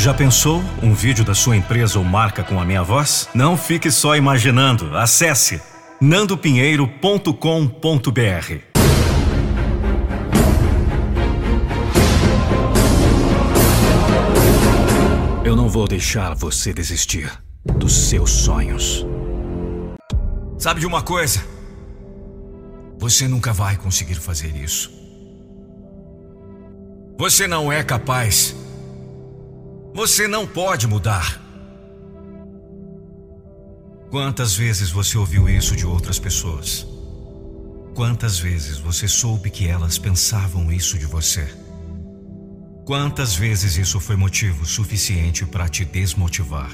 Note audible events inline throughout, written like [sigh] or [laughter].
Já pensou um vídeo da sua empresa ou marca com a minha voz? Não fique só imaginando. Acesse nandopinheiro.com.br. Eu não vou deixar você desistir dos seus sonhos. Sabe de uma coisa? Você nunca vai conseguir fazer isso. Você não é capaz. Você não pode mudar. Quantas vezes você ouviu isso de outras pessoas? Quantas vezes você soube que elas pensavam isso de você? Quantas vezes isso foi motivo suficiente para te desmotivar?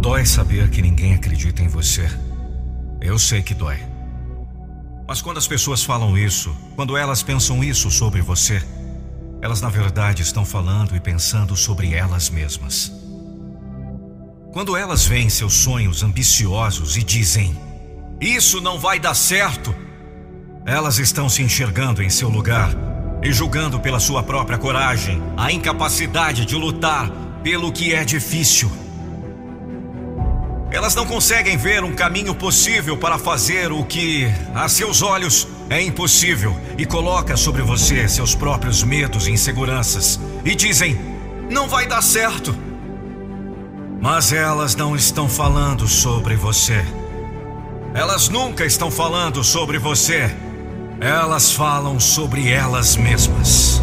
Dói saber que ninguém acredita em você. Eu sei que dói. Mas quando as pessoas falam isso, quando elas pensam isso sobre você, elas na verdade estão falando e pensando sobre elas mesmas. Quando elas veem seus sonhos ambiciosos e dizem: Isso não vai dar certo, elas estão se enxergando em seu lugar e julgando pela sua própria coragem a incapacidade de lutar pelo que é difícil. Elas não conseguem ver um caminho possível para fazer o que, a seus olhos, é impossível e coloca sobre você seus próprios medos e inseguranças e dizem: não vai dar certo. Mas elas não estão falando sobre você. Elas nunca estão falando sobre você. Elas falam sobre elas mesmas.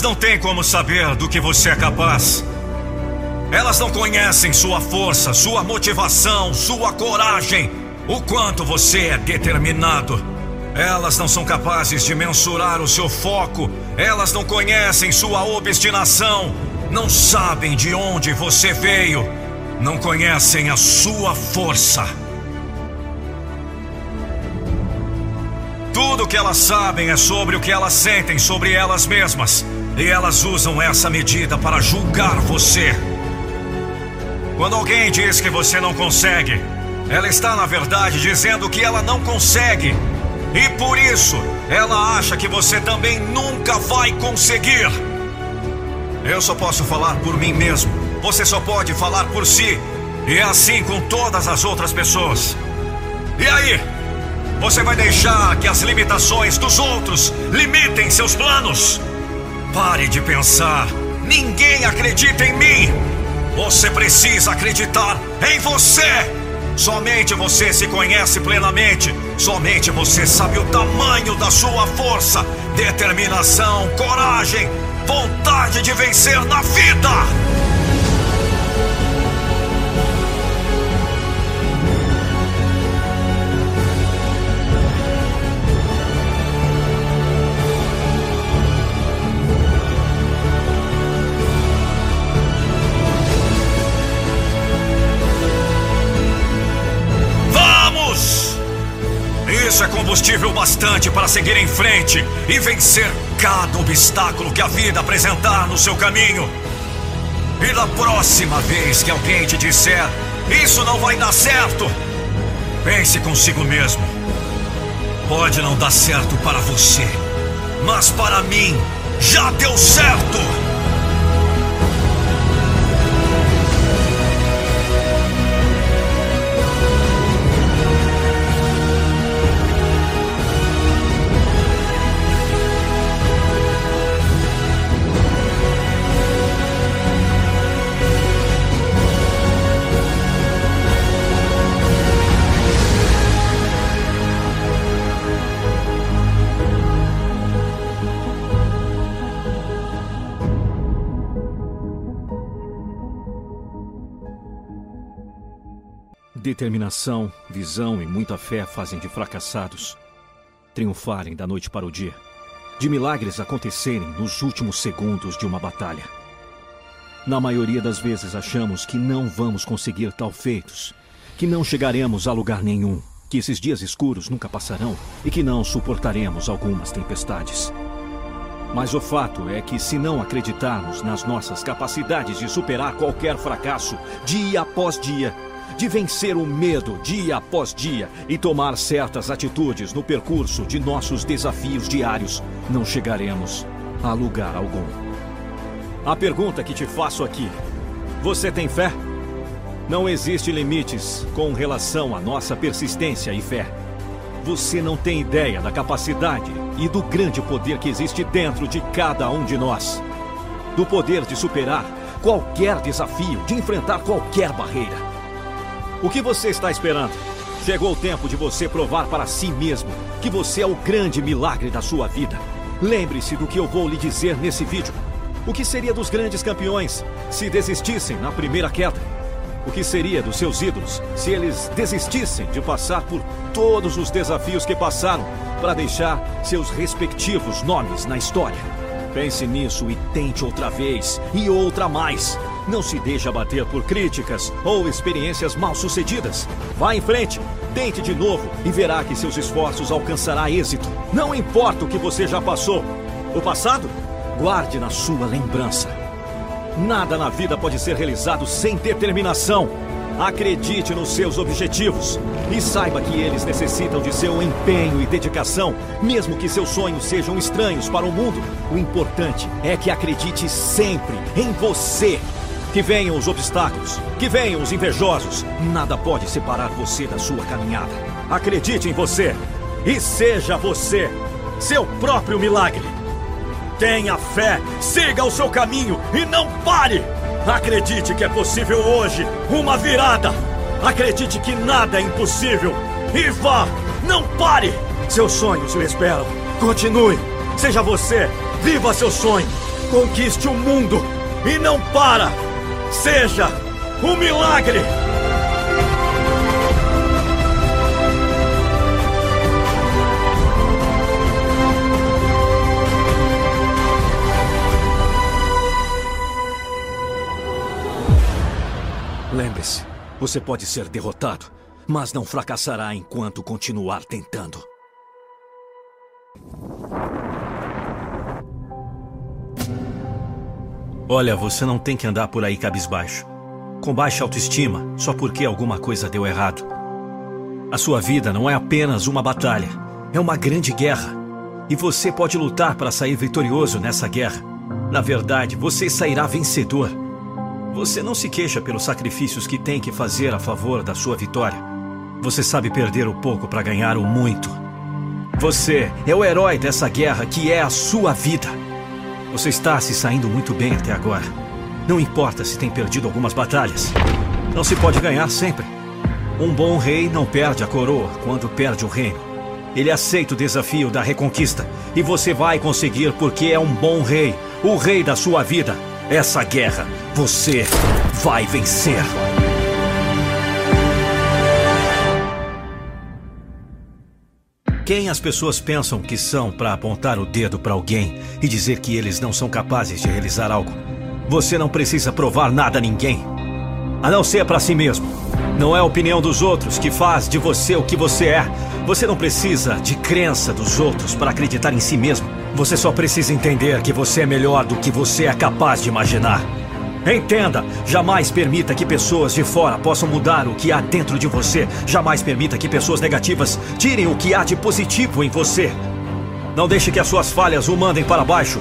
Elas não têm como saber do que você é capaz. Elas não conhecem sua força, sua motivação, sua coragem, o quanto você é determinado. Elas não são capazes de mensurar o seu foco, elas não conhecem sua obstinação, não sabem de onde você veio, não conhecem a sua força. Tudo o que elas sabem é sobre o que elas sentem sobre elas mesmas. E elas usam essa medida para julgar você. Quando alguém diz que você não consegue, ela está na verdade dizendo que ela não consegue. E por isso, ela acha que você também nunca vai conseguir. Eu só posso falar por mim mesmo. Você só pode falar por si. E é assim com todas as outras pessoas. E aí? Você vai deixar que as limitações dos outros limitem seus planos? Pare de pensar. Ninguém acredita em mim. Você precisa acreditar em você. Somente você se conhece plenamente. Somente você sabe o tamanho da sua força, determinação, coragem, vontade de vencer na vida. Bastante para seguir em frente e vencer cada obstáculo que a vida apresentar no seu caminho. E da próxima vez que alguém te disser isso não vai dar certo, pense consigo mesmo. Pode não dar certo para você, mas para mim já deu certo. Determinação, visão e muita fé fazem de fracassados triunfarem da noite para o dia, de milagres acontecerem nos últimos segundos de uma batalha. Na maioria das vezes achamos que não vamos conseguir tal feitos, que não chegaremos a lugar nenhum, que esses dias escuros nunca passarão e que não suportaremos algumas tempestades. Mas o fato é que, se não acreditarmos nas nossas capacidades de superar qualquer fracasso, dia após dia, de vencer o medo dia após dia e tomar certas atitudes no percurso de nossos desafios diários, não chegaremos a lugar algum. A pergunta que te faço aqui: você tem fé? Não existe limites com relação à nossa persistência e fé. Você não tem ideia da capacidade e do grande poder que existe dentro de cada um de nós. Do poder de superar qualquer desafio, de enfrentar qualquer barreira. O que você está esperando? Chegou o tempo de você provar para si mesmo que você é o grande milagre da sua vida. Lembre-se do que eu vou lhe dizer nesse vídeo. O que seria dos grandes campeões se desistissem na primeira queda? O que seria dos seus ídolos se eles desistissem de passar por todos os desafios que passaram para deixar seus respectivos nomes na história? Pense nisso e tente outra vez e outra mais. Não se deixe abater por críticas ou experiências mal sucedidas. Vá em frente, tente de novo e verá que seus esforços alcançará êxito. Não importa o que você já passou. O passado, guarde na sua lembrança. Nada na vida pode ser realizado sem determinação. Acredite nos seus objetivos e saiba que eles necessitam de seu empenho e dedicação, mesmo que seus sonhos sejam estranhos para o mundo. O importante é que acredite sempre em você. Que venham os obstáculos, que venham os invejosos, nada pode separar você da sua caminhada. Acredite em você e seja você, seu próprio milagre. Tenha fé, siga o seu caminho e não pare! Acredite que é possível hoje uma virada. Acredite que nada é impossível. E vá, não pare! Seus sonhos o esperam. Continue. Seja você. Viva seu sonho. Conquiste o mundo. E não para. Seja um milagre. Lembre-se, você pode ser derrotado, mas não fracassará enquanto continuar tentando. Olha, você não tem que andar por aí cabisbaixo, com baixa autoestima, só porque alguma coisa deu errado. A sua vida não é apenas uma batalha, é uma grande guerra. E você pode lutar para sair vitorioso nessa guerra. Na verdade, você sairá vencedor. Você não se queixa pelos sacrifícios que tem que fazer a favor da sua vitória. Você sabe perder o pouco para ganhar o muito. Você é o herói dessa guerra que é a sua vida. Você está se saindo muito bem até agora. Não importa se tem perdido algumas batalhas. Não se pode ganhar sempre. Um bom rei não perde a coroa quando perde o reino. Ele aceita o desafio da reconquista e você vai conseguir porque é um bom rei, o rei da sua vida. Essa guerra você vai vencer. Quem as pessoas pensam que são para apontar o dedo para alguém e dizer que eles não são capazes de realizar algo? Você não precisa provar nada a ninguém, a não ser para si mesmo. Não é a opinião dos outros que faz de você o que você é. Você não precisa de crença dos outros para acreditar em si mesmo. Você só precisa entender que você é melhor do que você é capaz de imaginar. Entenda, jamais permita que pessoas de fora possam mudar o que há dentro de você. Jamais permita que pessoas negativas tirem o que há de positivo em você. Não deixe que as suas falhas o mandem para baixo.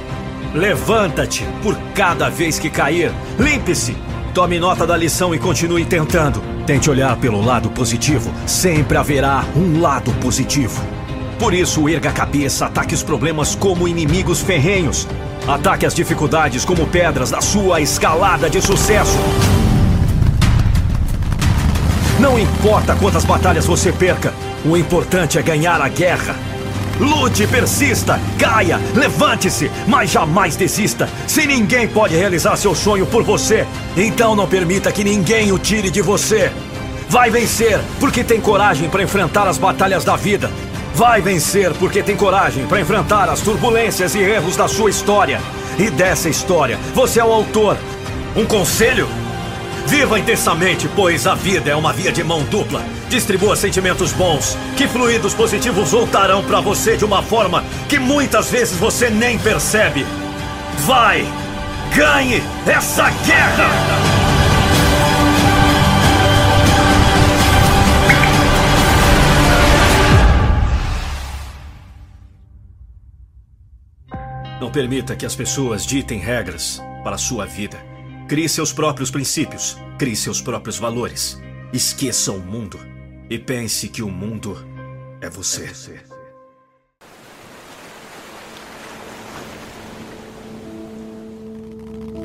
Levanta-te por cada vez que cair. Limpe-se. Tome nota da lição e continue tentando. Tente olhar pelo lado positivo. Sempre haverá um lado positivo. Por isso, erga a cabeça, ataque os problemas como inimigos ferrenhos. Ataque as dificuldades como pedras da sua escalada de sucesso. Não importa quantas batalhas você perca, o importante é ganhar a guerra. Lute, persista, caia, levante-se, mas jamais desista. Se ninguém pode realizar seu sonho por você, então não permita que ninguém o tire de você. Vai vencer porque tem coragem para enfrentar as batalhas da vida. Vai vencer porque tem coragem para enfrentar as turbulências e erros da sua história. E dessa história, você é o autor. Um conselho? Viva intensamente, pois a vida é uma via de mão dupla. Distribua sentimentos bons, que fluidos positivos voltarão para você de uma forma que muitas vezes você nem percebe. Vai! Ganhe essa guerra! Não permita que as pessoas ditem regras para a sua vida. Crie seus próprios princípios, crie seus próprios valores. Esqueça o mundo e pense que o mundo é você. É você.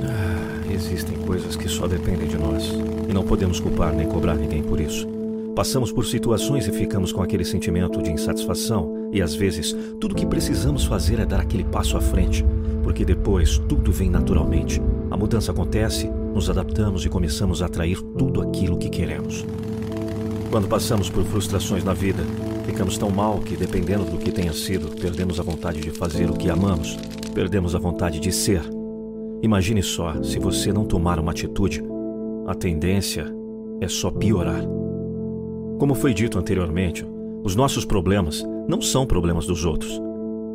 Ah, existem coisas que só dependem de nós e não podemos culpar nem cobrar ninguém por isso. Passamos por situações e ficamos com aquele sentimento de insatisfação, e às vezes tudo que precisamos fazer é dar aquele passo à frente, porque depois tudo vem naturalmente. A mudança acontece, nos adaptamos e começamos a atrair tudo aquilo que queremos. Quando passamos por frustrações na vida, ficamos tão mal que, dependendo do que tenha sido, perdemos a vontade de fazer o que amamos, perdemos a vontade de ser. Imagine só, se você não tomar uma atitude, a tendência é só piorar. Como foi dito anteriormente, os nossos problemas não são problemas dos outros.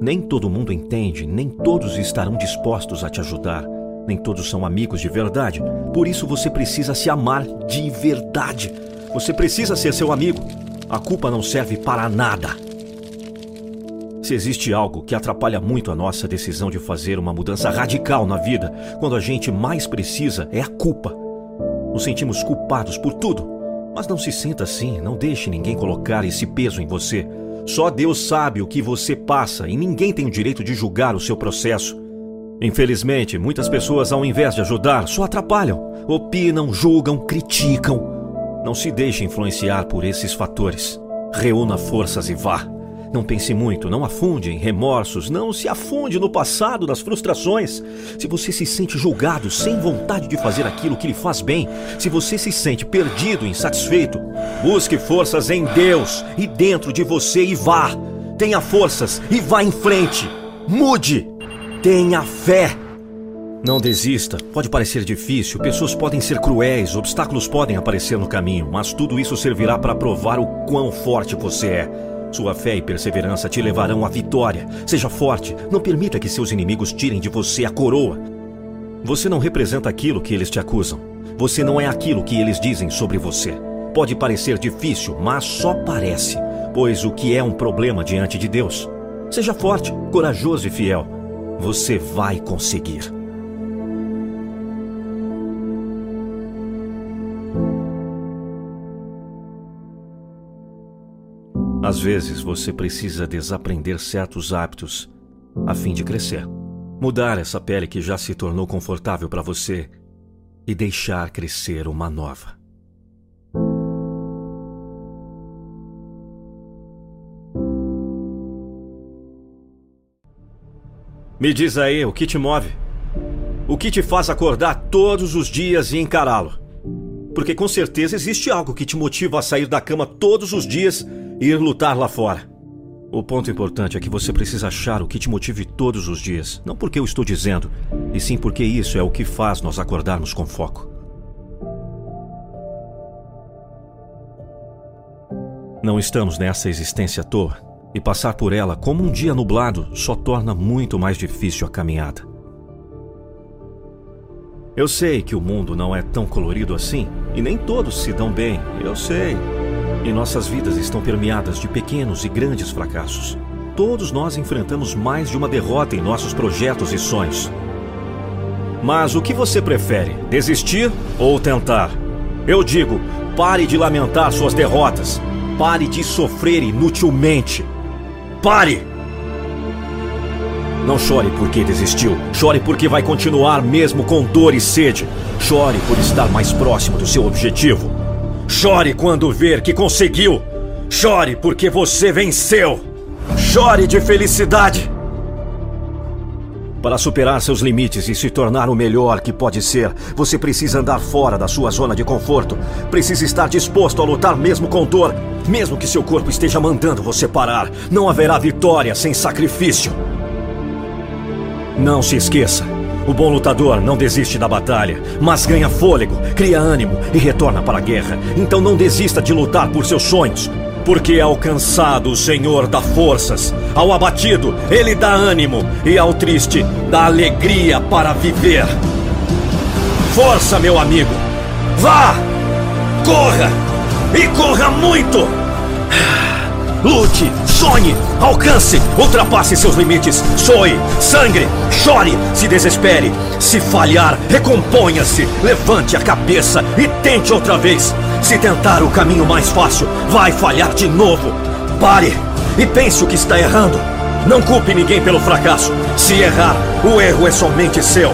Nem todo mundo entende, nem todos estarão dispostos a te ajudar, nem todos são amigos de verdade. Por isso você precisa se amar de verdade. Você precisa ser seu amigo. A culpa não serve para nada. Se existe algo que atrapalha muito a nossa decisão de fazer uma mudança radical na vida, quando a gente mais precisa, é a culpa. Nos sentimos culpados por tudo mas não se sinta assim, não deixe ninguém colocar esse peso em você. Só Deus sabe o que você passa e ninguém tem o direito de julgar o seu processo. Infelizmente, muitas pessoas, ao invés de ajudar, só atrapalham, opinam, julgam, criticam. Não se deixe influenciar por esses fatores. Reúna forças e vá. Não pense muito, não afunde em remorsos, não se afunde no passado, nas frustrações. Se você se sente julgado, sem vontade de fazer aquilo que lhe faz bem, se você se sente perdido, insatisfeito, busque forças em Deus e dentro de você e vá. Tenha forças e vá em frente. Mude. Tenha fé. Não desista. Pode parecer difícil, pessoas podem ser cruéis, obstáculos podem aparecer no caminho, mas tudo isso servirá para provar o quão forte você é. Sua fé e perseverança te levarão à vitória. Seja forte, não permita que seus inimigos tirem de você a coroa. Você não representa aquilo que eles te acusam. Você não é aquilo que eles dizem sobre você. Pode parecer difícil, mas só parece, pois o que é um problema diante de Deus? Seja forte, corajoso e fiel. Você vai conseguir. Às vezes você precisa desaprender certos hábitos a fim de crescer. Mudar essa pele que já se tornou confortável para você e deixar crescer uma nova. Me diz aí o que te move. O que te faz acordar todos os dias e encará-lo? Porque com certeza existe algo que te motiva a sair da cama todos os dias ir lutar lá fora. O ponto importante é que você precisa achar o que te motive todos os dias. Não porque eu estou dizendo, e sim porque isso é o que faz nós acordarmos com foco. Não estamos nessa existência à toa, e passar por ela como um dia nublado só torna muito mais difícil a caminhada. Eu sei que o mundo não é tão colorido assim, e nem todos se dão bem, eu sei. E nossas vidas estão permeadas de pequenos e grandes fracassos. Todos nós enfrentamos mais de uma derrota em nossos projetos e sonhos. Mas o que você prefere, desistir ou tentar? Eu digo, pare de lamentar suas derrotas. Pare de sofrer inutilmente. Pare! Não chore porque desistiu. Chore porque vai continuar mesmo com dor e sede. Chore por estar mais próximo do seu objetivo. Chore quando ver que conseguiu. Chore porque você venceu. Chore de felicidade. Para superar seus limites e se tornar o melhor que pode ser, você precisa andar fora da sua zona de conforto. Precisa estar disposto a lutar mesmo com dor, mesmo que seu corpo esteja mandando você parar. Não haverá vitória sem sacrifício. Não se esqueça. O bom lutador não desiste da batalha, mas ganha fôlego, cria ânimo e retorna para a guerra. Então não desista de lutar por seus sonhos. Porque ao cansado o Senhor dá forças, ao abatido ele dá ânimo e ao triste dá alegria para viver. Força, meu amigo! Vá! Corra! E corra muito! [sighs] Lute, sonhe, alcance, ultrapasse seus limites, soe, sangre, chore, se desespere. Se falhar, recomponha-se, levante a cabeça e tente outra vez. Se tentar o caminho mais fácil, vai falhar de novo. Pare e pense o que está errando. Não culpe ninguém pelo fracasso. Se errar, o erro é somente seu.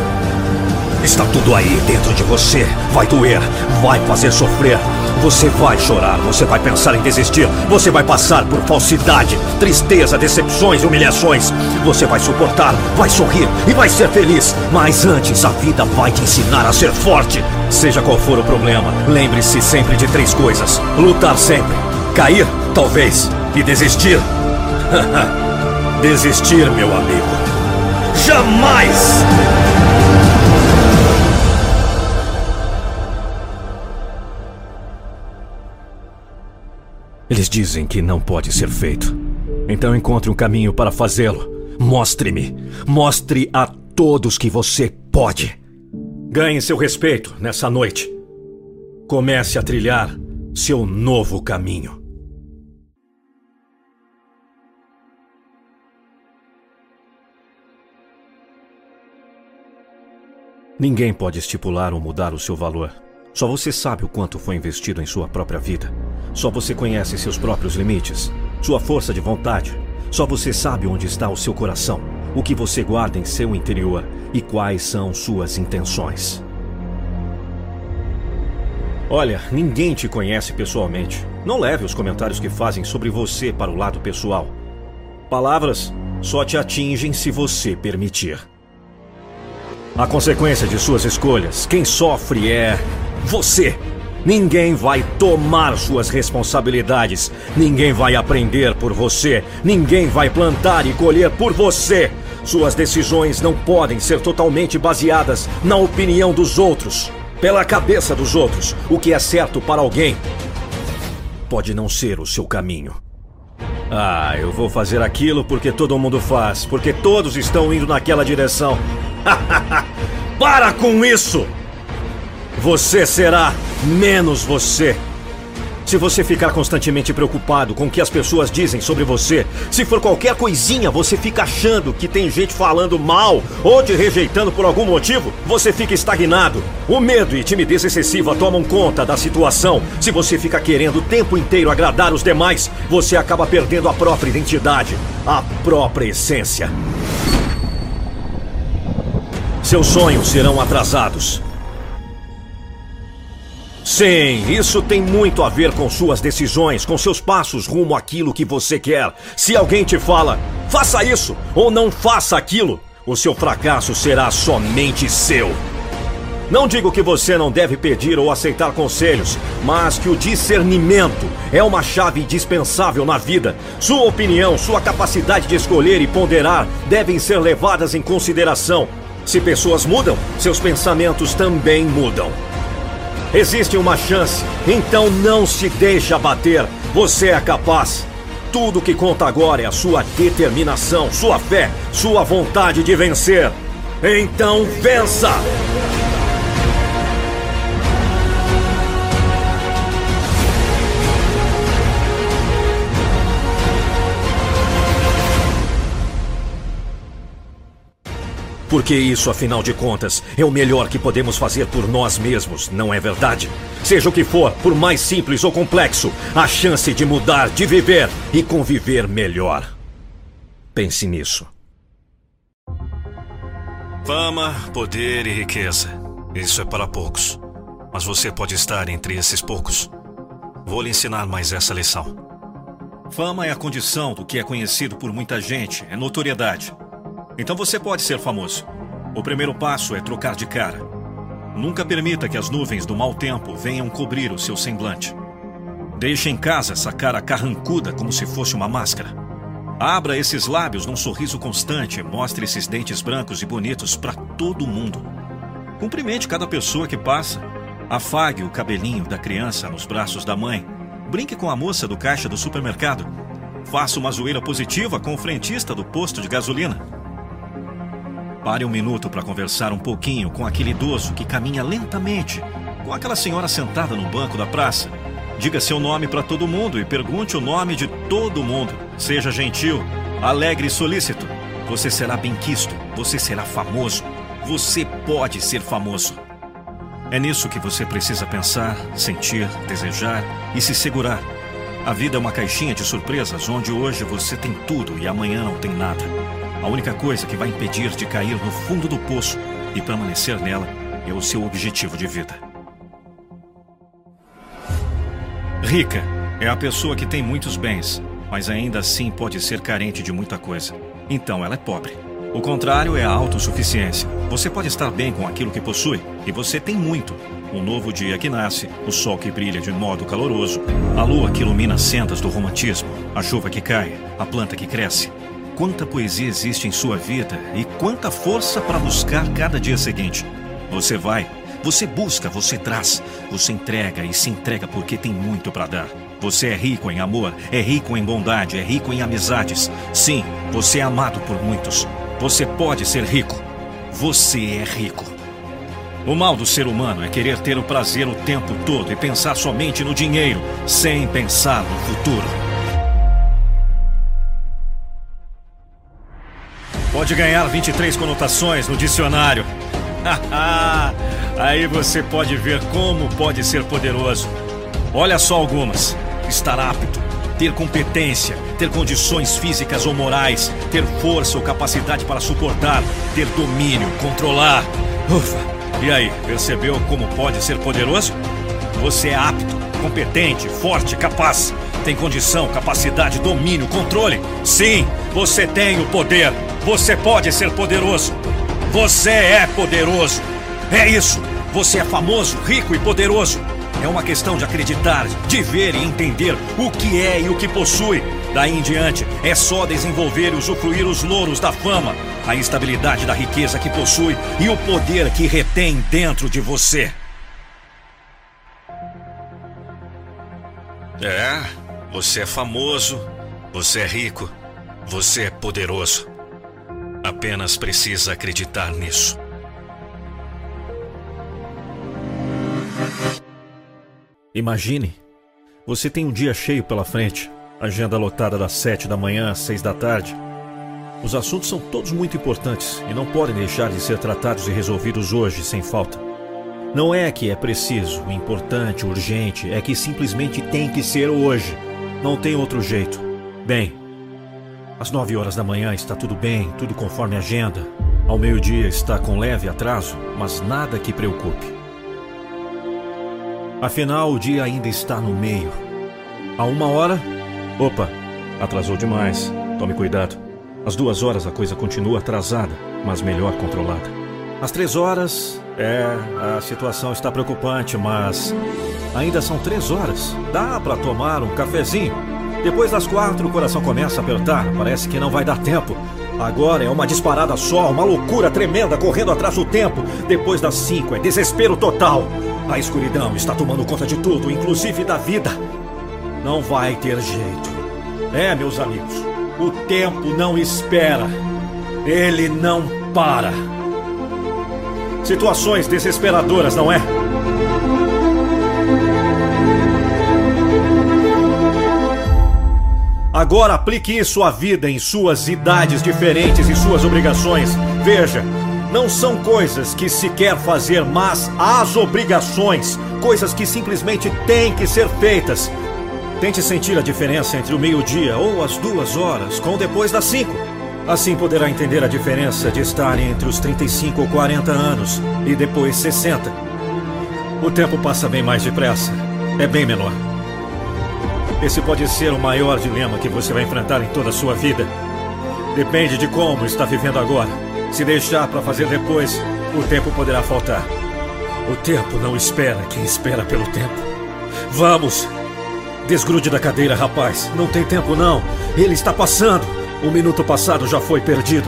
Está tudo aí dentro de você. Vai doer, vai fazer sofrer. Você vai chorar, você vai pensar em desistir, você vai passar por falsidade, tristeza, decepções, humilhações. Você vai suportar, vai sorrir e vai ser feliz. Mas antes, a vida vai te ensinar a ser forte. Seja qual for o problema, lembre-se sempre de três coisas: lutar sempre, cair, talvez, e desistir. [laughs] desistir, meu amigo. Jamais! Eles dizem que não pode ser feito. Então encontre um caminho para fazê-lo. Mostre-me. Mostre a todos que você pode. Ganhe seu respeito nessa noite. Comece a trilhar seu novo caminho. Ninguém pode estipular ou mudar o seu valor. Só você sabe o quanto foi investido em sua própria vida. Só você conhece seus próprios limites, sua força de vontade. Só você sabe onde está o seu coração, o que você guarda em seu interior e quais são suas intenções. Olha, ninguém te conhece pessoalmente. Não leve os comentários que fazem sobre você para o lado pessoal. Palavras só te atingem se você permitir. A consequência de suas escolhas, quem sofre é você. Ninguém vai tomar suas responsabilidades. Ninguém vai aprender por você. Ninguém vai plantar e colher por você. Suas decisões não podem ser totalmente baseadas na opinião dos outros, pela cabeça dos outros. O que é certo para alguém pode não ser o seu caminho. Ah, eu vou fazer aquilo porque todo mundo faz, porque todos estão indo naquela direção. [laughs] para com isso! Você será menos você. Se você ficar constantemente preocupado com o que as pessoas dizem sobre você, se for qualquer coisinha você fica achando que tem gente falando mal ou te rejeitando por algum motivo, você fica estagnado. O medo e timidez excessiva tomam conta da situação. Se você fica querendo o tempo inteiro agradar os demais, você acaba perdendo a própria identidade, a própria essência. Seus sonhos serão atrasados. Sim, isso tem muito a ver com suas decisões, com seus passos rumo àquilo que você quer. Se alguém te fala, faça isso ou não faça aquilo, o seu fracasso será somente seu. Não digo que você não deve pedir ou aceitar conselhos, mas que o discernimento é uma chave indispensável na vida. Sua opinião, sua capacidade de escolher e ponderar devem ser levadas em consideração. Se pessoas mudam, seus pensamentos também mudam. Existe uma chance, então não se deixe abater. Você é capaz. Tudo que conta agora é a sua determinação, sua fé, sua vontade de vencer. Então vença! Porque isso, afinal de contas, é o melhor que podemos fazer por nós mesmos, não é verdade? Seja o que for, por mais simples ou complexo, a chance de mudar, de viver e conviver melhor. Pense nisso. Fama, poder e riqueza. Isso é para poucos. Mas você pode estar entre esses poucos. Vou lhe ensinar mais essa lição. Fama é a condição do que é conhecido por muita gente, é notoriedade. Então você pode ser famoso. O primeiro passo é trocar de cara. Nunca permita que as nuvens do mau tempo venham cobrir o seu semblante. Deixe em casa essa cara carrancuda como se fosse uma máscara. Abra esses lábios num sorriso constante e mostre esses dentes brancos e bonitos para todo mundo. Cumprimente cada pessoa que passa. Afague o cabelinho da criança nos braços da mãe. Brinque com a moça do caixa do supermercado. Faça uma zoeira positiva com o frentista do posto de gasolina. Pare um minuto para conversar um pouquinho com aquele idoso que caminha lentamente, com aquela senhora sentada no banco da praça. Diga seu nome para todo mundo e pergunte o nome de todo mundo. Seja gentil, alegre e solícito. Você será bem-quisto, você será famoso. Você pode ser famoso. É nisso que você precisa pensar, sentir, desejar e se segurar. A vida é uma caixinha de surpresas onde hoje você tem tudo e amanhã não tem nada. A única coisa que vai impedir de cair no fundo do poço e permanecer nela é o seu objetivo de vida. Rica é a pessoa que tem muitos bens, mas ainda assim pode ser carente de muita coisa. Então ela é pobre. O contrário é a autossuficiência. Você pode estar bem com aquilo que possui, e você tem muito. Um novo dia que nasce, o sol que brilha de modo caloroso, a lua que ilumina as sendas do romantismo, a chuva que cai, a planta que cresce. Quanta poesia existe em sua vida e quanta força para buscar cada dia seguinte. Você vai, você busca, você traz, você entrega e se entrega porque tem muito para dar. Você é rico em amor, é rico em bondade, é rico em amizades. Sim, você é amado por muitos. Você pode ser rico. Você é rico. O mal do ser humano é querer ter o prazer o tempo todo e pensar somente no dinheiro, sem pensar no futuro. Pode ganhar 23 conotações no dicionário. [laughs] Aí você pode ver como pode ser poderoso. Olha só algumas: estar apto, ter competência, ter condições físicas ou morais, ter força ou capacidade para suportar, ter domínio, controlar. Ufa! E aí, percebeu como pode ser poderoso? Você é apto, competente, forte, capaz. Tem condição, capacidade, domínio, controle. Sim, você tem o poder. Você pode ser poderoso. Você é poderoso. É isso. Você é famoso, rico e poderoso. É uma questão de acreditar, de ver e entender o que é e o que possui. Daí em diante, é só desenvolver e usufruir os louros da fama, a estabilidade da riqueza que possui e o poder que retém dentro de você. É, você é famoso, você é rico, você é poderoso. Apenas precisa acreditar nisso. Imagine, você tem um dia cheio pela frente, agenda lotada das sete da manhã às seis da tarde. Os assuntos são todos muito importantes e não podem deixar de ser tratados e resolvidos hoje sem falta. Não é que é preciso, importante, urgente, é que simplesmente tem que ser hoje. Não tem outro jeito. Bem, às nove horas da manhã está tudo bem, tudo conforme agenda. Ao meio-dia está com leve atraso, mas nada que preocupe. Afinal, o dia ainda está no meio. A uma hora. Opa, atrasou demais. Tome cuidado. Às duas horas a coisa continua atrasada, mas melhor controlada. Às três horas. É, a situação está preocupante, mas. Ainda são três horas. Dá para tomar um cafezinho. Depois das quatro, o coração começa a apertar. Parece que não vai dar tempo. Agora é uma disparada só, uma loucura tremenda correndo atrás do tempo. Depois das cinco, é desespero total. A escuridão está tomando conta de tudo, inclusive da vida. Não vai ter jeito. É, meus amigos, o tempo não espera. Ele não para. Situações desesperadoras, não é? Agora aplique isso à vida em suas idades diferentes e suas obrigações. Veja, não são coisas que se quer fazer, mas as obrigações, coisas que simplesmente têm que ser feitas. Tente sentir a diferença entre o meio-dia ou as duas horas com depois das cinco. Assim poderá entender a diferença de estar entre os 35 ou 40 anos e depois 60. O tempo passa bem mais depressa, é bem menor. Esse pode ser o maior dilema que você vai enfrentar em toda a sua vida. Depende de como está vivendo agora. Se deixar para fazer depois, o tempo poderá faltar. O tempo não espera quem espera pelo tempo. Vamos! Desgrude da cadeira, rapaz. Não tem tempo, não. Ele está passando. O minuto passado já foi perdido.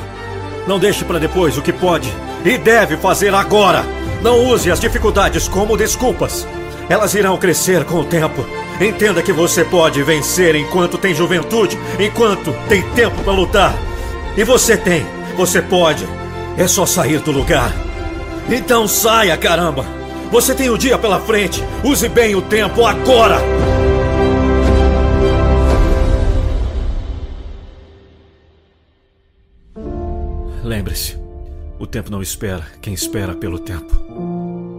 Não deixe para depois o que pode e deve fazer agora. Não use as dificuldades como desculpas. Elas irão crescer com o tempo. Entenda que você pode vencer enquanto tem juventude, enquanto tem tempo para lutar. E você tem, você pode. É só sair do lugar. Então saia, caramba! Você tem o dia pela frente. Use bem o tempo agora! Lembre-se, o tempo não espera quem espera pelo tempo.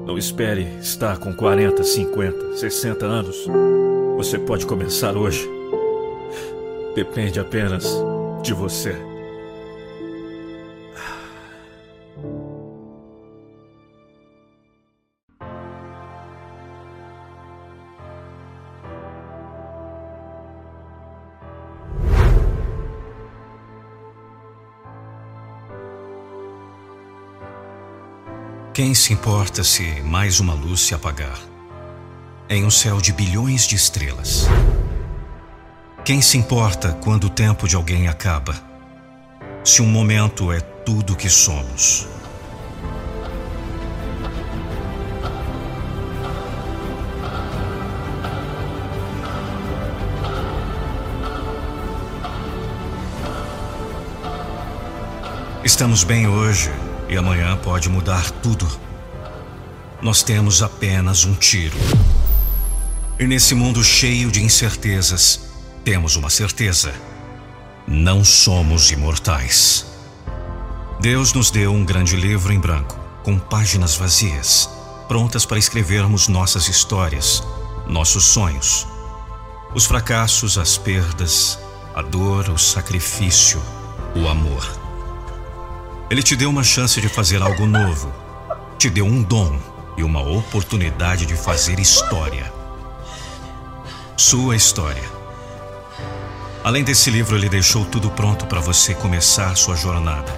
Não espere estar com 40, 50, 60 anos. Você pode começar hoje. Depende apenas de você. Quem se importa se mais uma luz se apagar? Em um céu de bilhões de estrelas. Quem se importa quando o tempo de alguém acaba? Se um momento é tudo que somos. Estamos bem hoje e amanhã pode mudar tudo. Nós temos apenas um tiro. E nesse mundo cheio de incertezas, temos uma certeza: não somos imortais. Deus nos deu um grande livro em branco, com páginas vazias, prontas para escrevermos nossas histórias, nossos sonhos. Os fracassos, as perdas, a dor, o sacrifício, o amor. Ele te deu uma chance de fazer algo novo. Te deu um dom e uma oportunidade de fazer história. Sua história. Além desse livro, ele deixou tudo pronto para você começar sua jornada.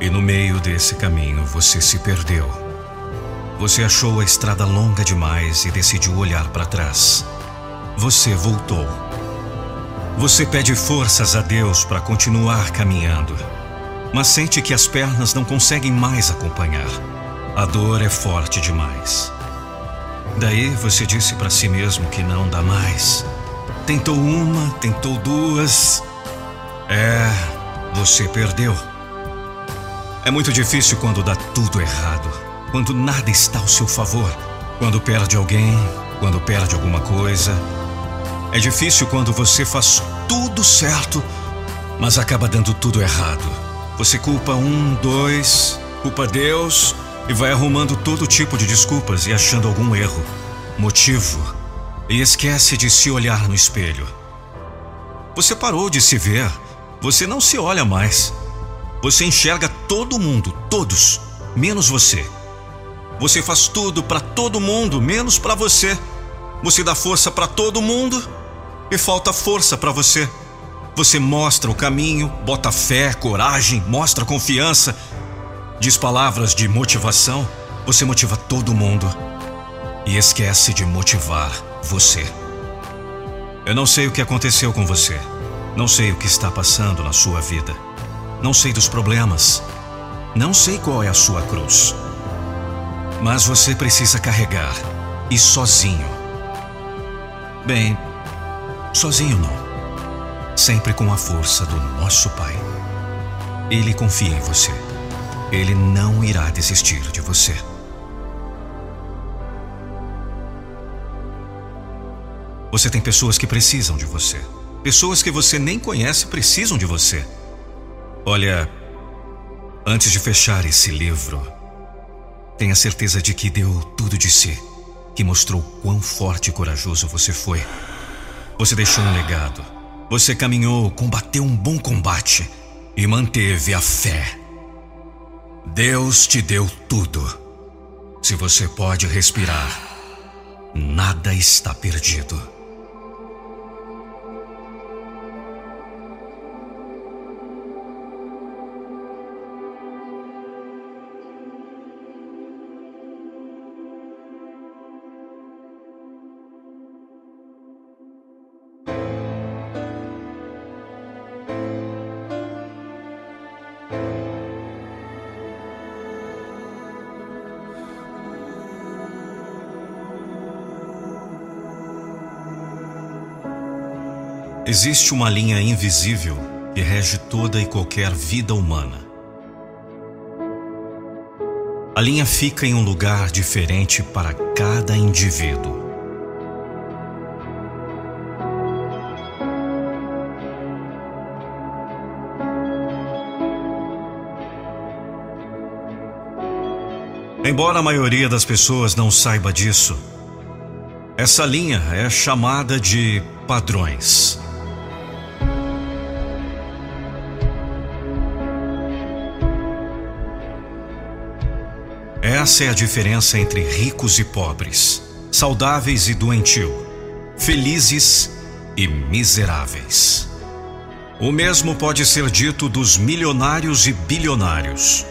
E no meio desse caminho, você se perdeu. Você achou a estrada longa demais e decidiu olhar para trás. Você voltou. Você pede forças a Deus para continuar caminhando mas sente que as pernas não conseguem mais acompanhar. A dor é forte demais. Daí você disse para si mesmo que não dá mais. Tentou uma, tentou duas. É, você perdeu. É muito difícil quando dá tudo errado, quando nada está ao seu favor, quando perde alguém, quando perde alguma coisa. É difícil quando você faz tudo certo, mas acaba dando tudo errado. Você culpa um, dois, culpa Deus e vai arrumando todo tipo de desculpas e achando algum erro, motivo, e esquece de se olhar no espelho. Você parou de se ver, você não se olha mais. Você enxerga todo mundo, todos, menos você. Você faz tudo para todo mundo, menos para você. Você dá força para todo mundo e falta força para você. Você mostra o caminho, bota fé, coragem, mostra confiança, diz palavras de motivação. Você motiva todo mundo e esquece de motivar você. Eu não sei o que aconteceu com você. Não sei o que está passando na sua vida. Não sei dos problemas. Não sei qual é a sua cruz. Mas você precisa carregar e sozinho. Bem, sozinho não sempre com a força do nosso Pai. Ele confia em você. Ele não irá desistir de você. Você tem pessoas que precisam de você. Pessoas que você nem conhece precisam de você. Olha, antes de fechar esse livro, tenha certeza de que deu tudo de si, que mostrou quão forte e corajoso você foi. Você deixou um legado você caminhou, combateu um bom combate e manteve a fé. Deus te deu tudo. Se você pode respirar, nada está perdido. Existe uma linha invisível que rege toda e qualquer vida humana. A linha fica em um lugar diferente para cada indivíduo. Embora a maioria das pessoas não saiba disso, essa linha é chamada de padrões. Essa é a diferença entre ricos e pobres, saudáveis e doentio, felizes e miseráveis. O mesmo pode ser dito dos milionários e bilionários,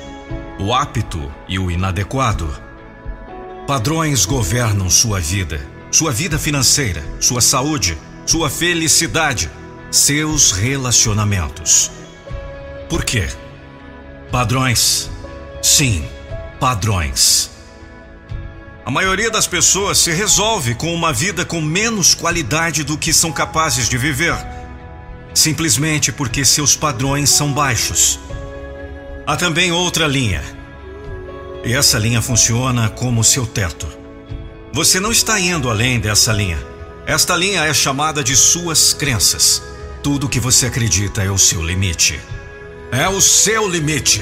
o apto e o inadequado. Padrões governam sua vida, sua vida financeira, sua saúde, sua felicidade, seus relacionamentos. Por quê? Padrões. Sim padrões. A maioria das pessoas se resolve com uma vida com menos qualidade do que são capazes de viver, simplesmente porque seus padrões são baixos. Há também outra linha. E essa linha funciona como seu teto. Você não está indo além dessa linha. Esta linha é chamada de suas crenças. Tudo que você acredita é o seu limite. É o seu limite.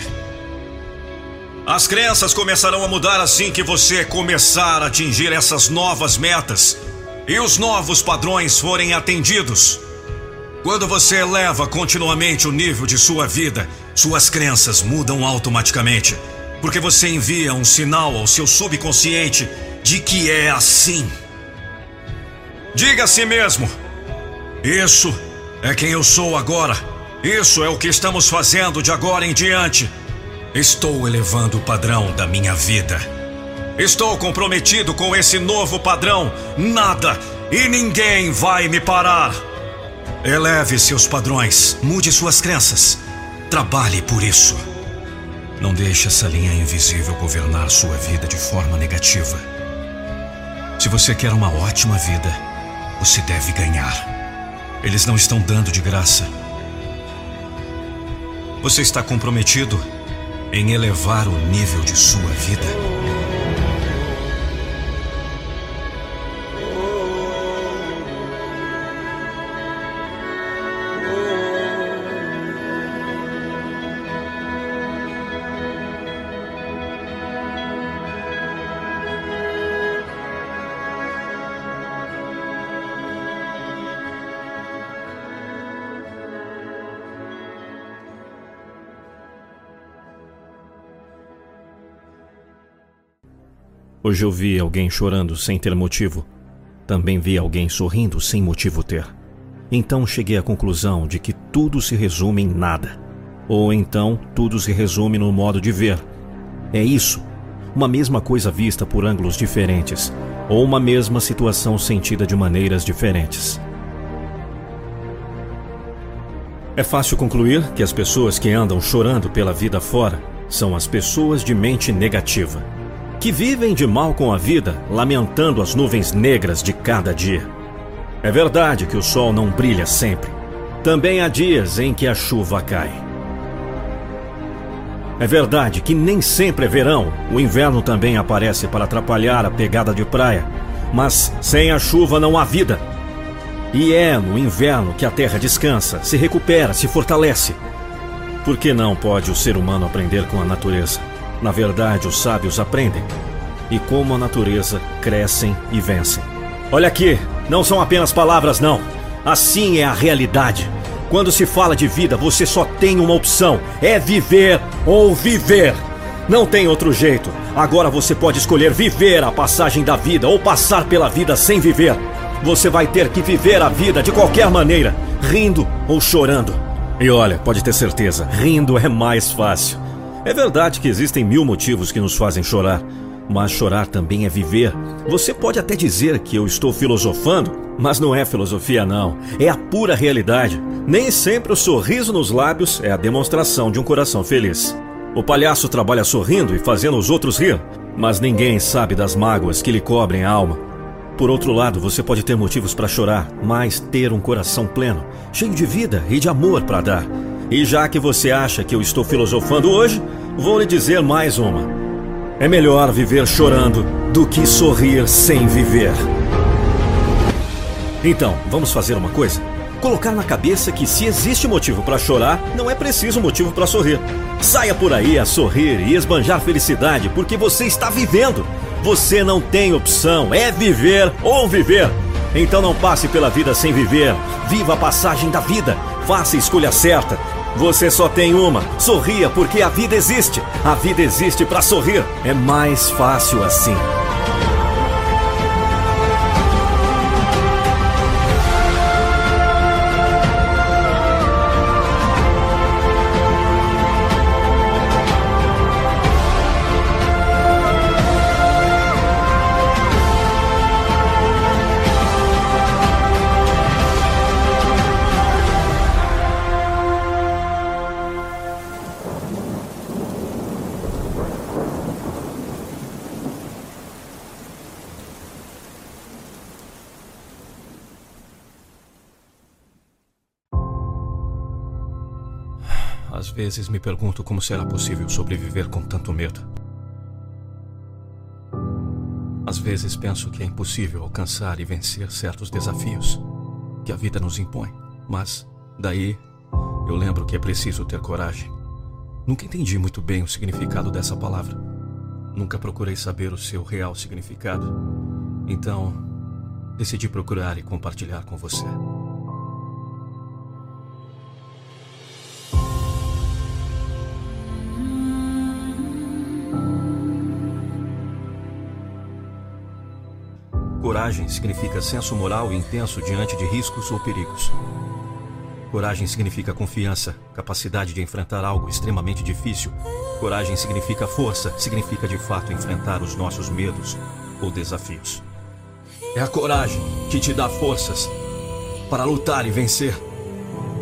As crenças começarão a mudar assim que você começar a atingir essas novas metas e os novos padrões forem atendidos. Quando você eleva continuamente o nível de sua vida, suas crenças mudam automaticamente, porque você envia um sinal ao seu subconsciente de que é assim. Diga a si mesmo: Isso é quem eu sou agora. Isso é o que estamos fazendo de agora em diante. Estou elevando o padrão da minha vida. Estou comprometido com esse novo padrão. Nada e ninguém vai me parar. Eleve seus padrões, mude suas crenças. Trabalhe por isso. Não deixe essa linha invisível governar sua vida de forma negativa. Se você quer uma ótima vida, você deve ganhar. Eles não estão dando de graça. Você está comprometido em elevar o nível de sua vida. Hoje eu vi alguém chorando sem ter motivo. Também vi alguém sorrindo sem motivo ter. Então cheguei à conclusão de que tudo se resume em nada. Ou então tudo se resume no modo de ver. É isso. Uma mesma coisa vista por ângulos diferentes. Ou uma mesma situação sentida de maneiras diferentes. É fácil concluir que as pessoas que andam chorando pela vida fora são as pessoas de mente negativa que vivem de mal com a vida, lamentando as nuvens negras de cada dia. É verdade que o sol não brilha sempre. Também há dias em que a chuva cai. É verdade que nem sempre é verão, o inverno também aparece para atrapalhar a pegada de praia. Mas sem a chuva não há vida. E é no inverno que a terra descansa, se recupera, se fortalece. Por que não pode o ser humano aprender com a natureza? Na verdade, os sábios aprendem. E como a natureza crescem e vencem. Olha aqui, não são apenas palavras, não. Assim é a realidade. Quando se fala de vida, você só tem uma opção: é viver ou viver. Não tem outro jeito. Agora você pode escolher viver a passagem da vida ou passar pela vida sem viver. Você vai ter que viver a vida de qualquer maneira, rindo ou chorando. E olha, pode ter certeza, rindo é mais fácil. É verdade que existem mil motivos que nos fazem chorar, mas chorar também é viver. Você pode até dizer que eu estou filosofando, mas não é filosofia, não. É a pura realidade. Nem sempre o sorriso nos lábios é a demonstração de um coração feliz. O palhaço trabalha sorrindo e fazendo os outros rir, mas ninguém sabe das mágoas que lhe cobrem a alma. por outro lado, você pode ter motivos para chorar, mas ter um coração pleno, cheio de vida e de amor para dar. E já que você acha que eu estou filosofando hoje, vou lhe dizer mais uma. É melhor viver chorando do que sorrir sem viver. Então, vamos fazer uma coisa? Colocar na cabeça que se existe motivo para chorar, não é preciso motivo para sorrir. Saia por aí a sorrir e esbanjar felicidade, porque você está vivendo. Você não tem opção, é viver ou viver. Então não passe pela vida sem viver. Viva a passagem da vida. Faça a escolha certa. Você só tem uma. Sorria porque a vida existe. A vida existe para sorrir. É mais fácil assim. Vezes me pergunto como será possível sobreviver com tanto medo. Às vezes penso que é impossível alcançar e vencer certos desafios que a vida nos impõe. Mas, daí, eu lembro que é preciso ter coragem. Nunca entendi muito bem o significado dessa palavra. Nunca procurei saber o seu real significado. Então, decidi procurar e compartilhar com você. Coragem significa senso moral intenso diante de riscos ou perigos. Coragem significa confiança, capacidade de enfrentar algo extremamente difícil. Coragem significa força, significa de fato enfrentar os nossos medos ou desafios. É a coragem que te dá forças para lutar e vencer,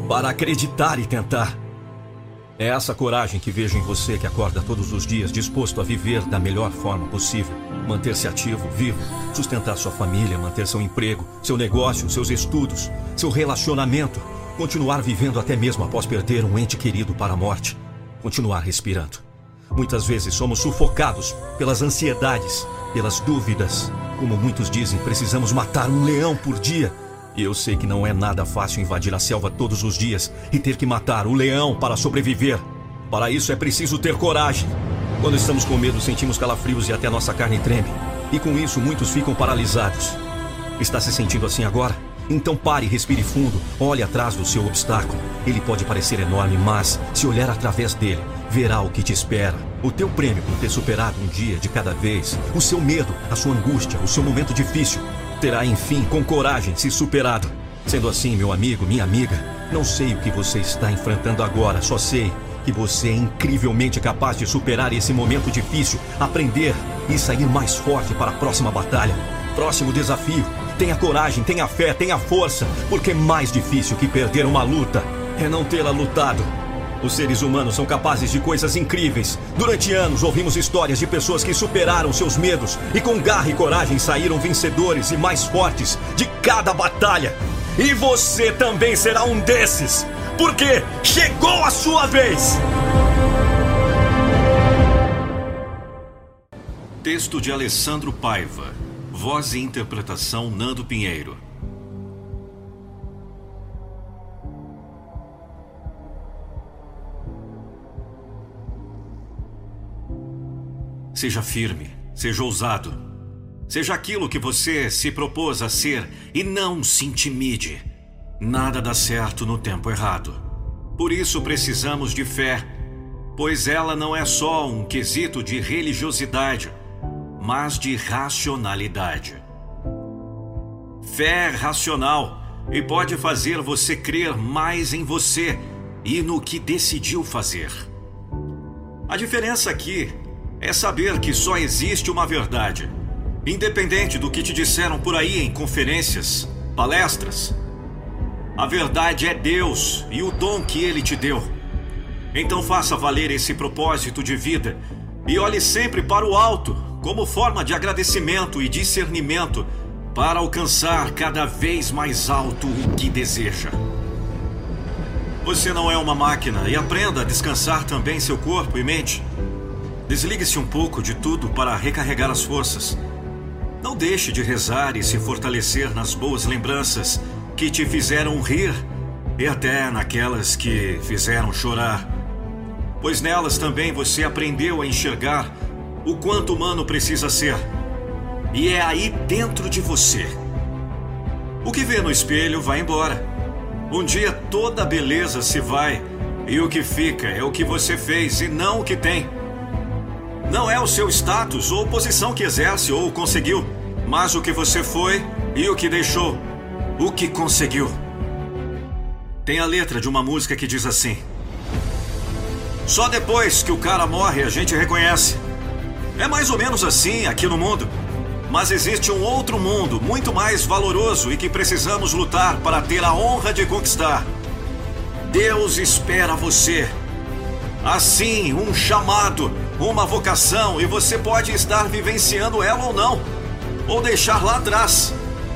para acreditar e tentar. É essa coragem que vejo em você que acorda todos os dias disposto a viver da melhor forma possível, manter-se ativo, vivo, sustentar sua família, manter seu emprego, seu negócio, seus estudos, seu relacionamento, continuar vivendo até mesmo após perder um ente querido para a morte, continuar respirando. Muitas vezes somos sufocados pelas ansiedades, pelas dúvidas. Como muitos dizem, precisamos matar um leão por dia e eu sei que não é nada fácil invadir a selva todos os dias e ter que matar o leão para sobreviver. Para isso é preciso ter coragem. Quando estamos com medo, sentimos calafrios e até nossa carne treme. E com isso, muitos ficam paralisados. Está se sentindo assim agora? Então pare respire fundo. Olhe atrás do seu obstáculo. Ele pode parecer enorme, mas se olhar através dele, verá o que te espera. O teu prêmio por ter superado um dia de cada vez. O seu medo, a sua angústia, o seu momento difícil terá enfim, com coragem, se superado. Sendo assim, meu amigo, minha amiga, não sei o que você está enfrentando agora, só sei que você é incrivelmente capaz de superar esse momento difícil, aprender e sair mais forte para a próxima batalha, próximo desafio. Tenha coragem, tenha fé, tenha força, porque mais difícil que perder uma luta é não tê-la lutado. Os seres humanos são capazes de coisas incríveis. Durante anos ouvimos histórias de pessoas que superaram seus medos e com garra e coragem saíram vencedores e mais fortes de cada batalha. E você também será um desses, porque chegou a sua vez! Texto de Alessandro Paiva. Voz e interpretação Nando Pinheiro. Seja firme, seja ousado. Seja aquilo que você se propôs a ser e não se intimide. Nada dá certo no tempo errado. Por isso precisamos de fé, pois ela não é só um quesito de religiosidade, mas de racionalidade. Fé é racional e pode fazer você crer mais em você e no que decidiu fazer. A diferença aqui é saber que só existe uma verdade. Independente do que te disseram por aí em conferências, palestras, a verdade é Deus e o dom que Ele te deu. Então faça valer esse propósito de vida e olhe sempre para o alto como forma de agradecimento e discernimento para alcançar cada vez mais alto o que deseja. Você não é uma máquina e aprenda a descansar também seu corpo e mente. Desligue-se um pouco de tudo para recarregar as forças. Não deixe de rezar e se fortalecer nas boas lembranças que te fizeram rir e até naquelas que fizeram chorar. Pois nelas também você aprendeu a enxergar o quanto humano precisa ser. E é aí dentro de você. O que vê no espelho vai embora. Um dia toda a beleza se vai e o que fica é o que você fez e não o que tem. Não é o seu status ou posição que exerce ou conseguiu, mas o que você foi e o que deixou, o que conseguiu. Tem a letra de uma música que diz assim: Só depois que o cara morre a gente reconhece. É mais ou menos assim aqui no mundo. Mas existe um outro mundo muito mais valoroso e que precisamos lutar para ter a honra de conquistar. Deus espera você. Assim, um chamado, uma vocação, e você pode estar vivenciando ela ou não, ou deixar lá atrás.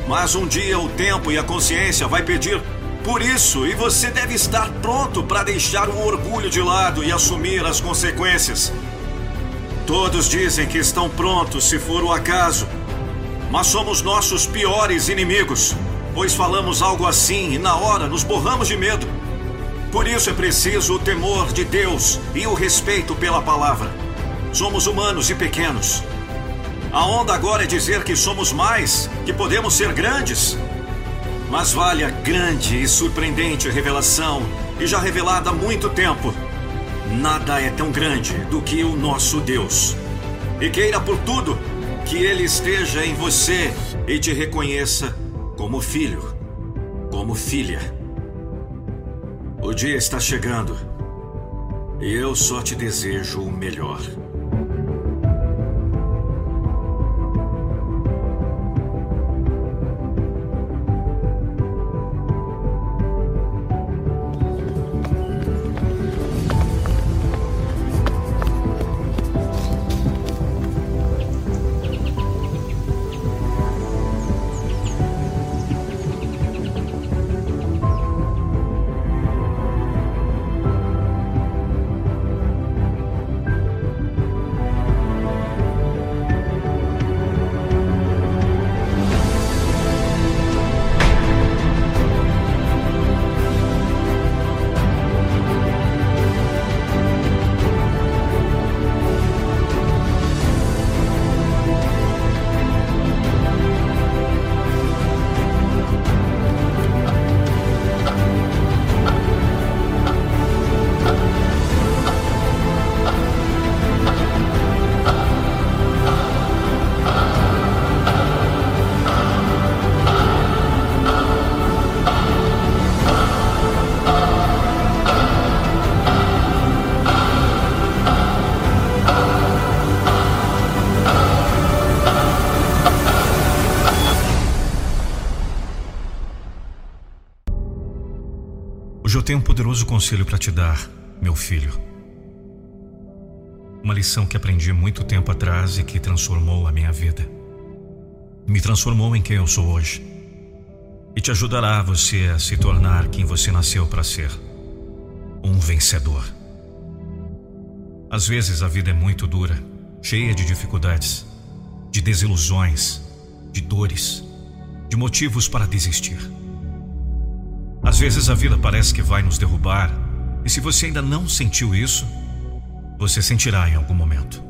Mas um dia o tempo e a consciência vai pedir por isso, e você deve estar pronto para deixar o orgulho de lado e assumir as consequências. Todos dizem que estão prontos se for o acaso, mas somos nossos piores inimigos, pois falamos algo assim e na hora nos borramos de medo. Por isso é preciso o temor de Deus e o respeito pela palavra. Somos humanos e pequenos. A onda agora é dizer que somos mais, que podemos ser grandes. Mas vale a grande e surpreendente revelação, e já revelada há muito tempo Nada é tão grande do que o nosso Deus. E queira por tudo que Ele esteja em você e te reconheça como filho, como filha. O dia está chegando e eu só te desejo o melhor. Tenho um poderoso conselho para te dar, meu filho. Uma lição que aprendi muito tempo atrás e que transformou a minha vida. Me transformou em quem eu sou hoje. E te ajudará você a se tornar quem você nasceu para ser um vencedor. Às vezes a vida é muito dura, cheia de dificuldades, de desilusões, de dores, de motivos para desistir. Às vezes a vida parece que vai nos derrubar, e se você ainda não sentiu isso, você sentirá em algum momento.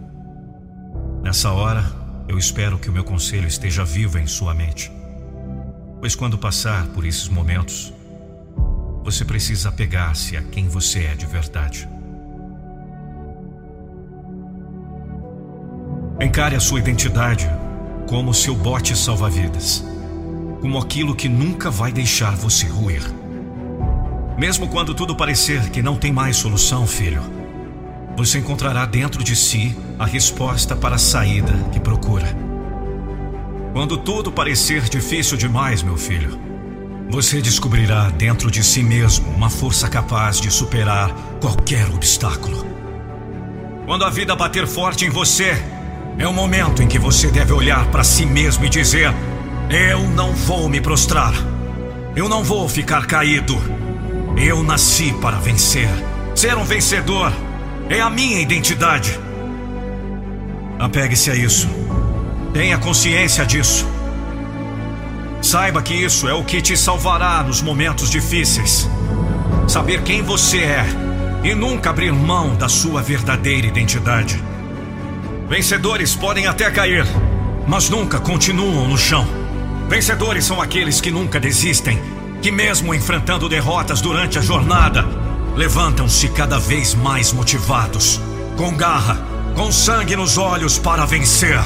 Nessa hora, eu espero que o meu conselho esteja vivo em sua mente. Pois quando passar por esses momentos, você precisa apegar-se a quem você é de verdade. Encare a sua identidade como seu bote salva-vidas, como aquilo que nunca vai deixar você ruir. Mesmo quando tudo parecer que não tem mais solução, filho, você encontrará dentro de si a resposta para a saída que procura. Quando tudo parecer difícil demais, meu filho, você descobrirá dentro de si mesmo uma força capaz de superar qualquer obstáculo. Quando a vida bater forte em você, é o momento em que você deve olhar para si mesmo e dizer: Eu não vou me prostrar. Eu não vou ficar caído. Eu nasci para vencer. Ser um vencedor é a minha identidade. Apegue-se a isso. Tenha consciência disso. Saiba que isso é o que te salvará nos momentos difíceis. Saber quem você é e nunca abrir mão da sua verdadeira identidade. Vencedores podem até cair, mas nunca continuam no chão. Vencedores são aqueles que nunca desistem, que, mesmo enfrentando derrotas durante a jornada, levantam-se cada vez mais motivados, com garra, com sangue nos olhos para vencer.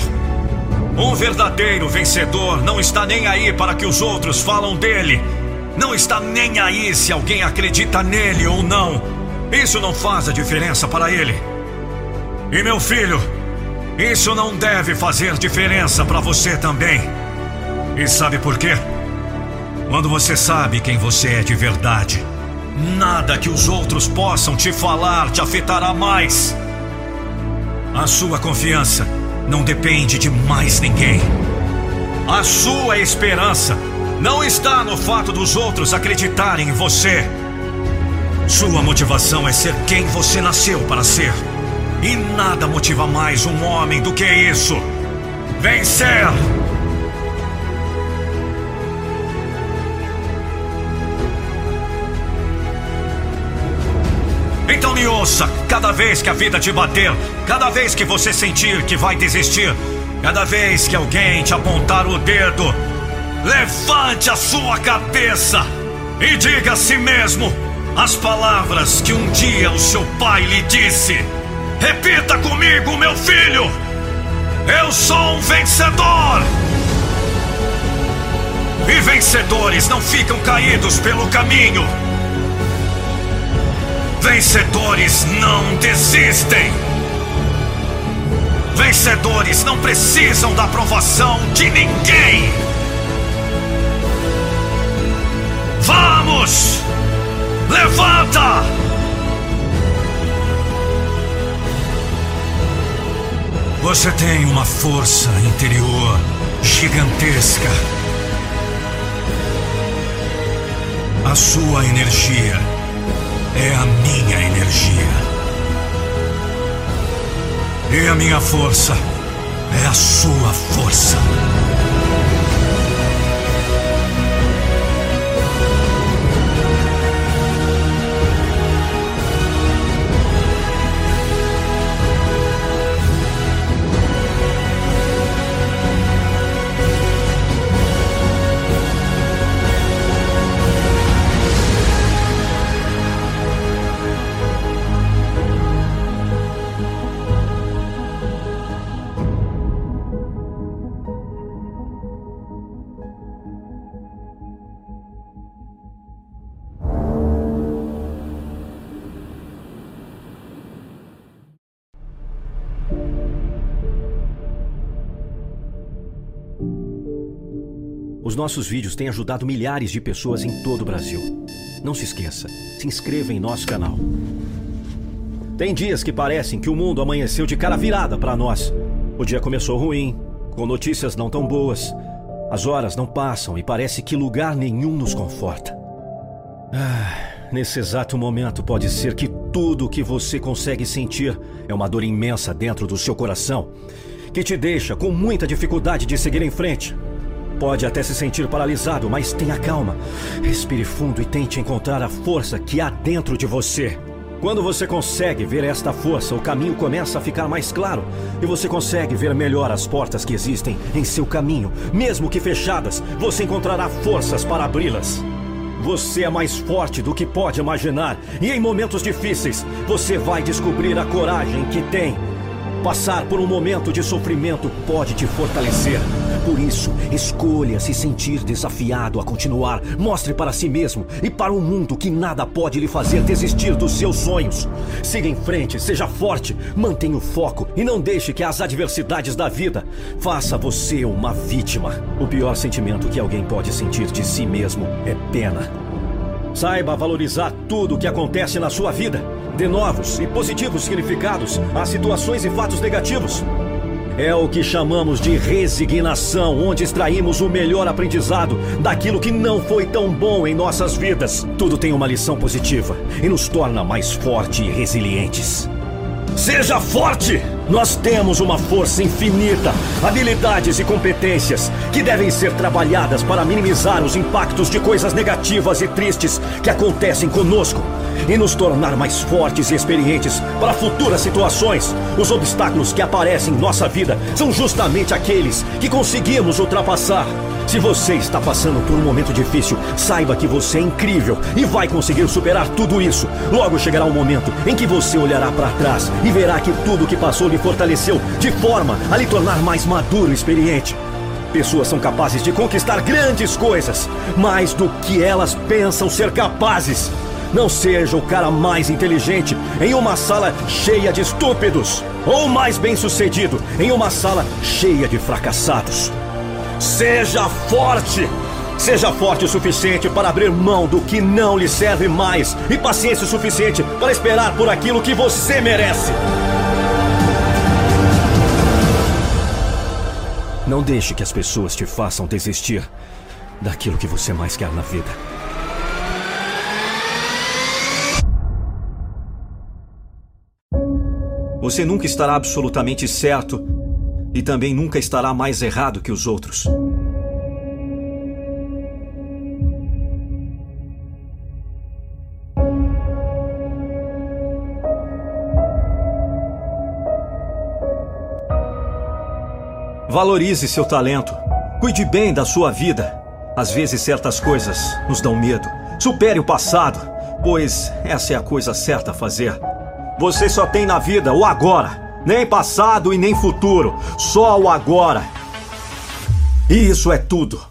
Um verdadeiro vencedor não está nem aí para que os outros falam dele. Não está nem aí se alguém acredita nele ou não. Isso não faz a diferença para ele. E meu filho, isso não deve fazer diferença para você também. E sabe por quê? Quando você sabe quem você é de verdade, nada que os outros possam te falar te afetará mais. A sua confiança não depende de mais ninguém. A sua esperança não está no fato dos outros acreditarem em você. Sua motivação é ser quem você nasceu para ser. E nada motiva mais um homem do que isso: vencer! Então me ouça, cada vez que a vida te bater, cada vez que você sentir que vai desistir, cada vez que alguém te apontar o dedo, levante a sua cabeça e diga a si mesmo as palavras que um dia o seu pai lhe disse. Repita comigo, meu filho! Eu sou um vencedor! E vencedores não ficam caídos pelo caminho. Vencedores não desistem. Vencedores não precisam da aprovação de ninguém. Vamos! Levanta! Você tem uma força interior gigantesca. A sua energia é a minha energia. E a minha força é a sua força. Nossos vídeos têm ajudado milhares de pessoas em todo o Brasil. Não se esqueça, se inscreva em nosso canal. Tem dias que parecem que o mundo amanheceu de cara virada para nós. O dia começou ruim, com notícias não tão boas. As horas não passam e parece que lugar nenhum nos conforta. Ah, nesse exato momento pode ser que tudo o que você consegue sentir é uma dor imensa dentro do seu coração, que te deixa com muita dificuldade de seguir em frente. Pode até se sentir paralisado, mas tenha calma. Respire fundo e tente encontrar a força que há dentro de você. Quando você consegue ver esta força, o caminho começa a ficar mais claro e você consegue ver melhor as portas que existem em seu caminho. Mesmo que fechadas, você encontrará forças para abri-las. Você é mais forte do que pode imaginar e em momentos difíceis você vai descobrir a coragem que tem. Passar por um momento de sofrimento pode te fortalecer. Por isso, escolha se sentir desafiado a continuar. Mostre para si mesmo e para o mundo que nada pode lhe fazer desistir dos seus sonhos. Siga em frente, seja forte, mantenha o foco e não deixe que as adversidades da vida faça você uma vítima. O pior sentimento que alguém pode sentir de si mesmo é pena. Saiba valorizar tudo o que acontece na sua vida. Dê novos e positivos significados às situações e fatos negativos. É o que chamamos de resignação, onde extraímos o melhor aprendizado daquilo que não foi tão bom em nossas vidas. Tudo tem uma lição positiva e nos torna mais fortes e resilientes. Seja forte! Nós temos uma força infinita, habilidades e competências que devem ser trabalhadas para minimizar os impactos de coisas negativas e tristes que acontecem conosco e nos tornar mais fortes e experientes para futuras situações. Os obstáculos que aparecem em nossa vida são justamente aqueles que conseguimos ultrapassar. Se você está passando por um momento difícil, saiba que você é incrível e vai conseguir superar tudo isso. Logo chegará um momento em que você olhará para trás e verá que tudo que passou lhe fortaleceu de forma a lhe tornar mais maduro e experiente. Pessoas são capazes de conquistar grandes coisas, mais do que elas pensam ser capazes. Não seja o cara mais inteligente em uma sala cheia de estúpidos, ou mais bem-sucedido em uma sala cheia de fracassados. Seja forte! Seja forte o suficiente para abrir mão do que não lhe serve mais e paciência o suficiente para esperar por aquilo que você merece. Não deixe que as pessoas te façam desistir daquilo que você mais quer na vida. Você nunca estará absolutamente certo e também nunca estará mais errado que os outros. Valorize seu talento. Cuide bem da sua vida. Às vezes certas coisas nos dão medo. Supere o passado, pois essa é a coisa certa a fazer. Você só tem na vida o agora. Nem passado e nem futuro, só o agora. E isso é tudo.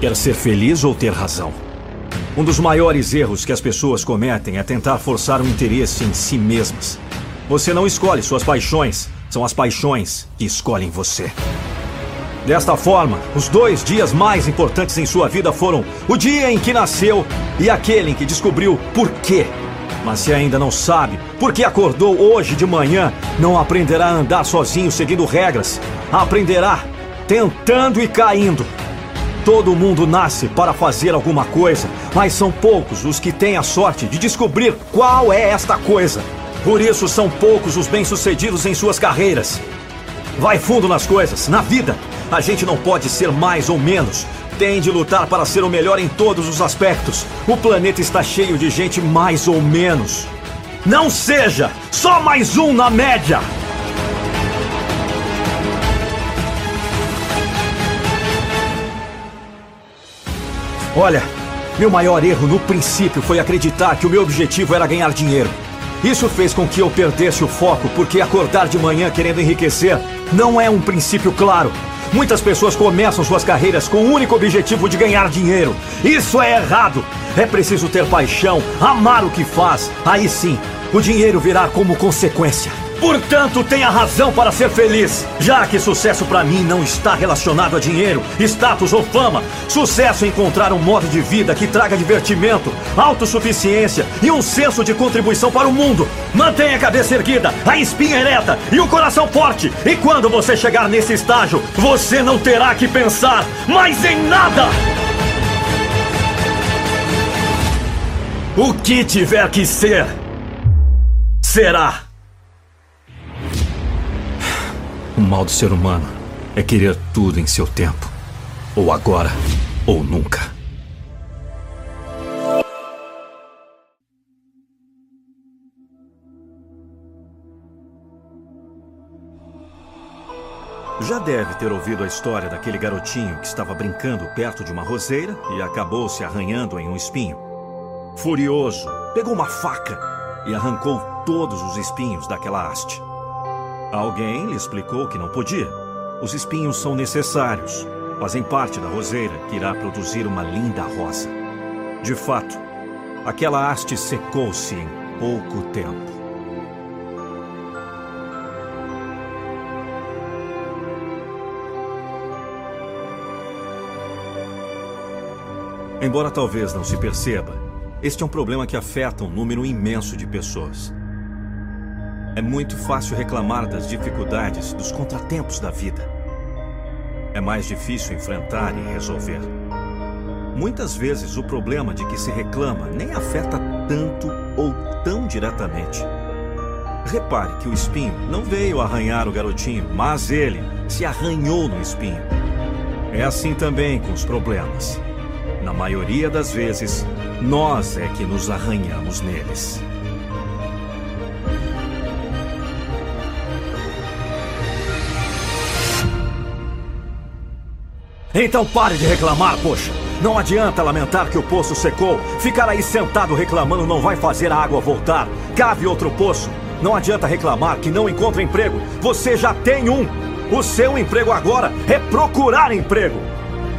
Quer ser feliz ou ter razão? Um dos maiores erros que as pessoas cometem é tentar forçar um interesse em si mesmas. Você não escolhe suas paixões, são as paixões que escolhem você. Desta forma, os dois dias mais importantes em sua vida foram o dia em que nasceu e aquele em que descobriu por quê mas se ainda não sabe por que acordou hoje de manhã, não aprenderá a andar sozinho seguindo regras. Aprenderá tentando e caindo. Todo mundo nasce para fazer alguma coisa, mas são poucos os que têm a sorte de descobrir qual é esta coisa. Por isso são poucos os bem-sucedidos em suas carreiras. Vai fundo nas coisas, na vida. A gente não pode ser mais ou menos tem de lutar para ser o melhor em todos os aspectos. O planeta está cheio de gente mais ou menos. Não seja só mais um na média! Olha, meu maior erro no princípio foi acreditar que o meu objetivo era ganhar dinheiro. Isso fez com que eu perdesse o foco, porque acordar de manhã querendo enriquecer não é um princípio claro. Muitas pessoas começam suas carreiras com o único objetivo de ganhar dinheiro. Isso é errado. É preciso ter paixão, amar o que faz. Aí sim, o dinheiro virá como consequência. Portanto, tenha razão para ser feliz. Já que sucesso para mim não está relacionado a dinheiro, status ou fama. Sucesso é encontrar um modo de vida que traga divertimento, autossuficiência e um senso de contribuição para o mundo. Mantenha a cabeça erguida, a espinha ereta e o coração forte. E quando você chegar nesse estágio, você não terá que pensar mais em nada. O que tiver que ser, será. O mal do ser humano é querer tudo em seu tempo. Ou agora, ou nunca. Já deve ter ouvido a história daquele garotinho que estava brincando perto de uma roseira e acabou se arranhando em um espinho. Furioso, pegou uma faca e arrancou todos os espinhos daquela haste. Alguém lhe explicou que não podia. Os espinhos são necessários. Fazem parte da roseira que irá produzir uma linda rosa. De fato, aquela haste secou-se em pouco tempo. Embora talvez não se perceba, este é um problema que afeta um número imenso de pessoas. É muito fácil reclamar das dificuldades, dos contratempos da vida. É mais difícil enfrentar e resolver. Muitas vezes o problema de que se reclama nem afeta tanto ou tão diretamente. Repare que o espinho não veio arranhar o garotinho, mas ele se arranhou no espinho. É assim também com os problemas. Na maioria das vezes, nós é que nos arranhamos neles. Então pare de reclamar, poxa. Não adianta lamentar que o poço secou. Ficar aí sentado reclamando não vai fazer a água voltar. Cave outro poço. Não adianta reclamar que não encontra emprego. Você já tem um. O seu emprego agora é procurar emprego.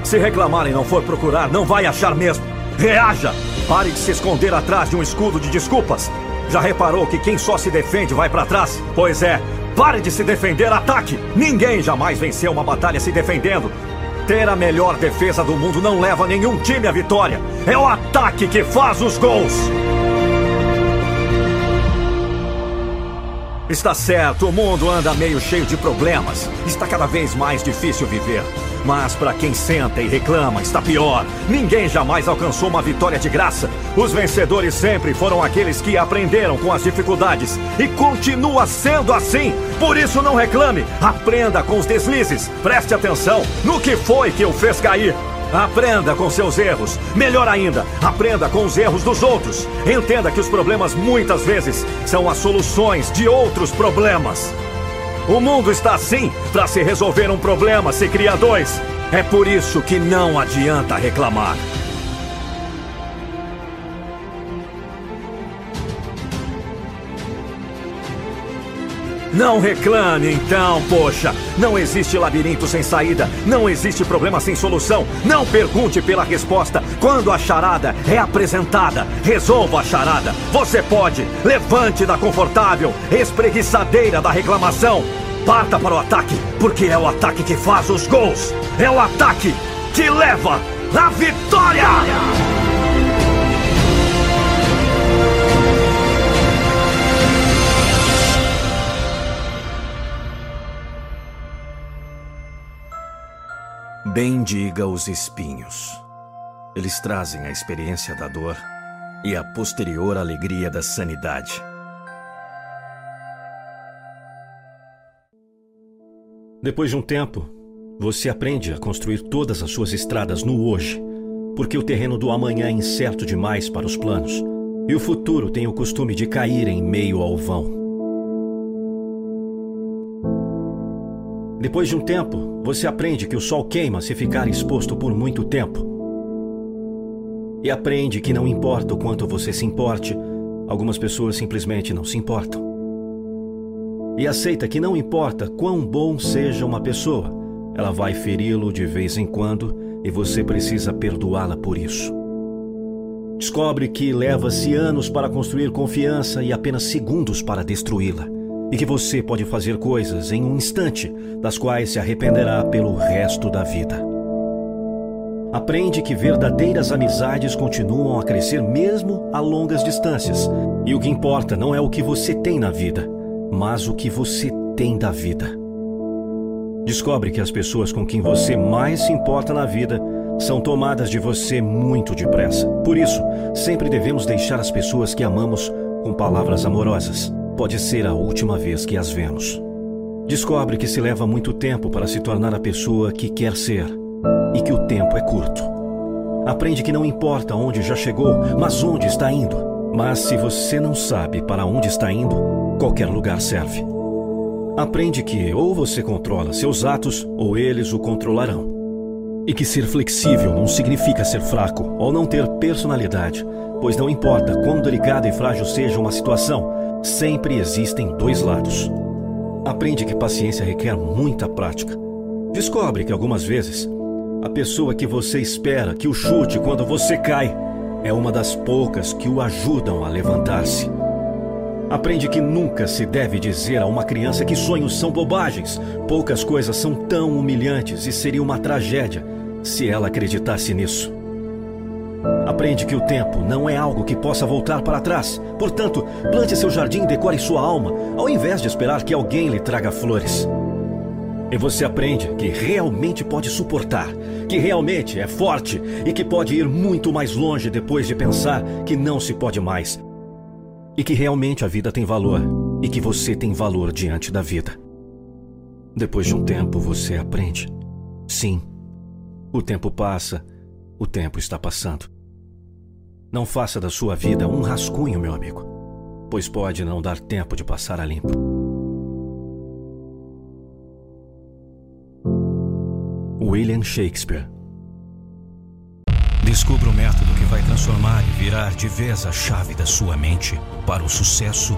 Se reclamar e não for procurar, não vai achar mesmo. Reaja! Pare de se esconder atrás de um escudo de desculpas. Já reparou que quem só se defende vai para trás? Pois é, pare de se defender, ataque! Ninguém jamais venceu uma batalha se defendendo. Ter a melhor defesa do mundo não leva nenhum time à vitória. É o ataque que faz os gols. Está certo, o mundo anda meio cheio de problemas. Está cada vez mais difícil viver. Mas para quem senta e reclama, está pior. Ninguém jamais alcançou uma vitória de graça. Os vencedores sempre foram aqueles que aprenderam com as dificuldades. E continua sendo assim. Por isso não reclame. Aprenda com os deslizes. Preste atenção no que foi que o fez cair. Aprenda com seus erros. Melhor ainda, aprenda com os erros dos outros. Entenda que os problemas muitas vezes são as soluções de outros problemas. O mundo está assim. Para se resolver um problema, se cria dois. É por isso que não adianta reclamar. Não reclame então, poxa. Não existe labirinto sem saída. Não existe problema sem solução. Não pergunte pela resposta. Quando a charada é apresentada, resolva a charada. Você pode. Levante da confortável, espreguiçadeira da reclamação. Parta para o ataque, porque é o ataque que faz os gols. É o ataque que leva a vitória! Bendiga os espinhos. Eles trazem a experiência da dor e a posterior alegria da sanidade. Depois de um tempo, você aprende a construir todas as suas estradas no hoje, porque o terreno do amanhã é incerto demais para os planos, e o futuro tem o costume de cair em meio ao vão. Depois de um tempo, você aprende que o sol queima se ficar exposto por muito tempo. E aprende que não importa o quanto você se importe, algumas pessoas simplesmente não se importam. E aceita que não importa quão bom seja uma pessoa, ela vai feri-lo de vez em quando e você precisa perdoá-la por isso. Descobre que leva-se anos para construir confiança e apenas segundos para destruí-la e que você pode fazer coisas em um instante das quais se arrependerá pelo resto da vida. Aprende que verdadeiras amizades continuam a crescer mesmo a longas distâncias, e o que importa não é o que você tem na vida, mas o que você tem da vida. Descobre que as pessoas com quem você mais se importa na vida são tomadas de você muito depressa. Por isso, sempre devemos deixar as pessoas que amamos com palavras amorosas pode ser a última vez que as vemos. Descobre que se leva muito tempo para se tornar a pessoa que quer ser e que o tempo é curto. Aprende que não importa onde já chegou, mas onde está indo. Mas se você não sabe para onde está indo, qualquer lugar serve. Aprende que ou você controla seus atos ou eles o controlarão. E que ser flexível não significa ser fraco ou não ter personalidade, pois não importa quão delicada e frágil seja uma situação, sempre existem dois lados. Aprende que paciência requer muita prática. Descobre que algumas vezes a pessoa que você espera que o chute quando você cai é uma das poucas que o ajudam a levantar-se. Aprende que nunca se deve dizer a uma criança que sonhos são bobagens. Poucas coisas são tão humilhantes e seria uma tragédia se ela acreditasse nisso. Aprende que o tempo não é algo que possa voltar para trás. Portanto, plante seu jardim e decore sua alma, ao invés de esperar que alguém lhe traga flores. E você aprende que realmente pode suportar, que realmente é forte e que pode ir muito mais longe depois de pensar que não se pode mais. E que realmente a vida tem valor e que você tem valor diante da vida. Depois de um tempo, você aprende. Sim, o tempo passa, o tempo está passando. Não faça da sua vida um rascunho, meu amigo, pois pode não dar tempo de passar a limpo. William Shakespeare Descubra o método que vai transformar e virar de vez a chave da sua mente para o sucesso